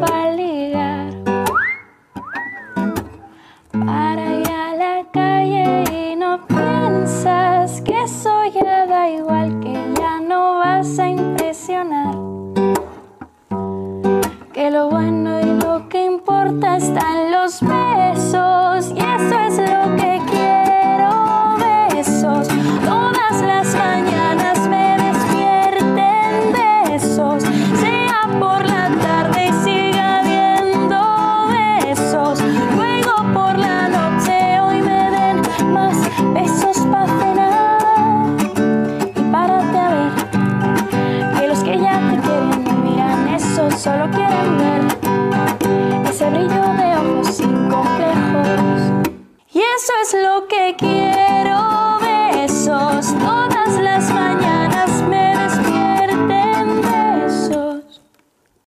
Para ligar. Para ir a la calle y no piensas que eso ya da igual, que ya no vas a impresionar. Que lo bueno y lo que importa están los besos solo quieren ver ese brillo de ojos sin complejos. Y eso es lo que quiero, besos, todas las